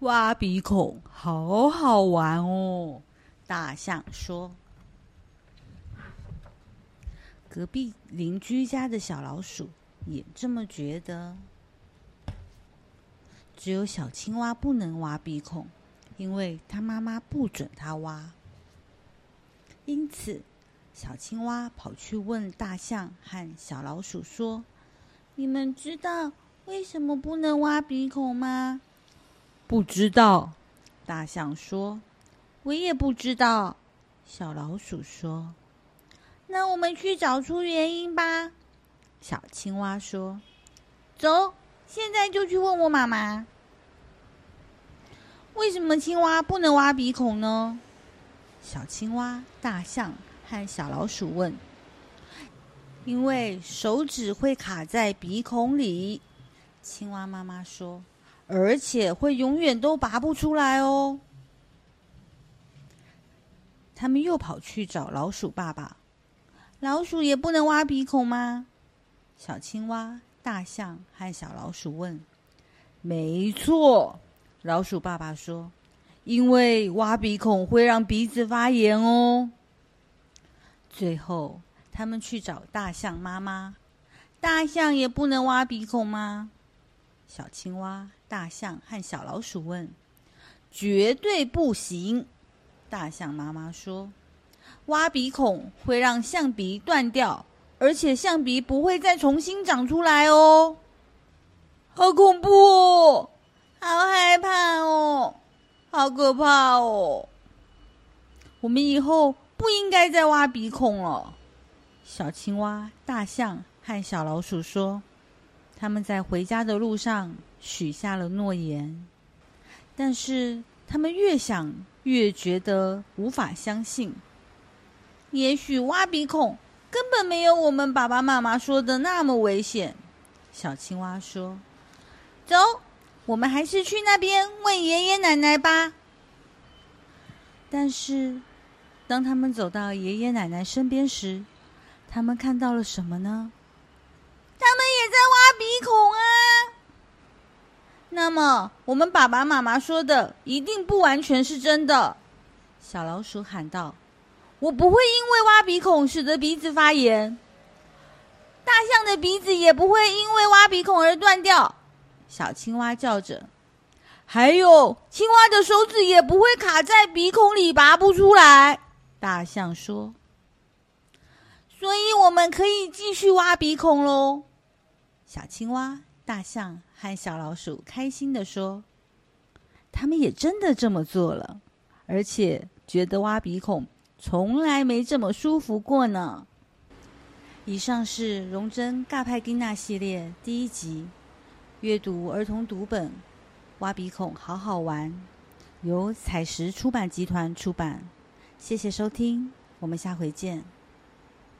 挖鼻孔好好玩哦，大象说。隔壁邻居家的小老鼠也这么觉得。只有小青蛙不能挖鼻孔，因为它妈妈不准它挖。因此，小青蛙跑去问大象和小老鼠说：“你们知道为什么不能挖鼻孔吗？”“不知道。”大象说。“我也不知道。”小老鼠说。那我们去找出原因吧，小青蛙说：“走，现在就去问我妈妈，为什么青蛙不能挖鼻孔呢？”小青蛙、大象和小老鼠问：“因为手指会卡在鼻孔里。”青蛙妈妈说：“而且会永远都拔不出来哦。”他们又跑去找老鼠爸爸。老鼠也不能挖鼻孔吗？小青蛙、大象和小老鼠问。没错，老鼠爸爸说：“因为挖鼻孔会让鼻子发炎哦。”最后，他们去找大象妈妈。大象也不能挖鼻孔吗？小青蛙、大象和小老鼠问。绝对不行！大象妈妈说。挖鼻孔会让象鼻断掉，而且象鼻不会再重新长出来哦。好恐怖哦！好害怕哦！好可怕哦！我们以后不应该再挖鼻孔了。小青蛙、大象和小老鼠说，他们在回家的路上许下了诺言，但是他们越想越觉得无法相信。也许挖鼻孔根本没有我们爸爸妈妈说的那么危险。小青蛙说：“走，我们还是去那边问爷爷奶奶吧。”但是，当他们走到爷爷奶奶身边时，他们看到了什么呢？他们也在挖鼻孔啊！那么，我们爸爸妈妈说的一定不完全是真的。小老鼠喊道。我不会因为挖鼻孔使得鼻子发炎，大象的鼻子也不会因为挖鼻孔而断掉。小青蛙叫着，还有青蛙的手指也不会卡在鼻孔里拔不出来。大象说：“所以我们可以继续挖鼻孔喽。”小青蛙、大象和小老鼠开心的说：“他们也真的这么做了，而且觉得挖鼻孔。”从来没这么舒服过呢。以上是荣臻尬派丁娜系列第一集，阅读儿童读本《挖鼻孔好好玩》，由彩石出版集团出版。谢谢收听，我们下回见。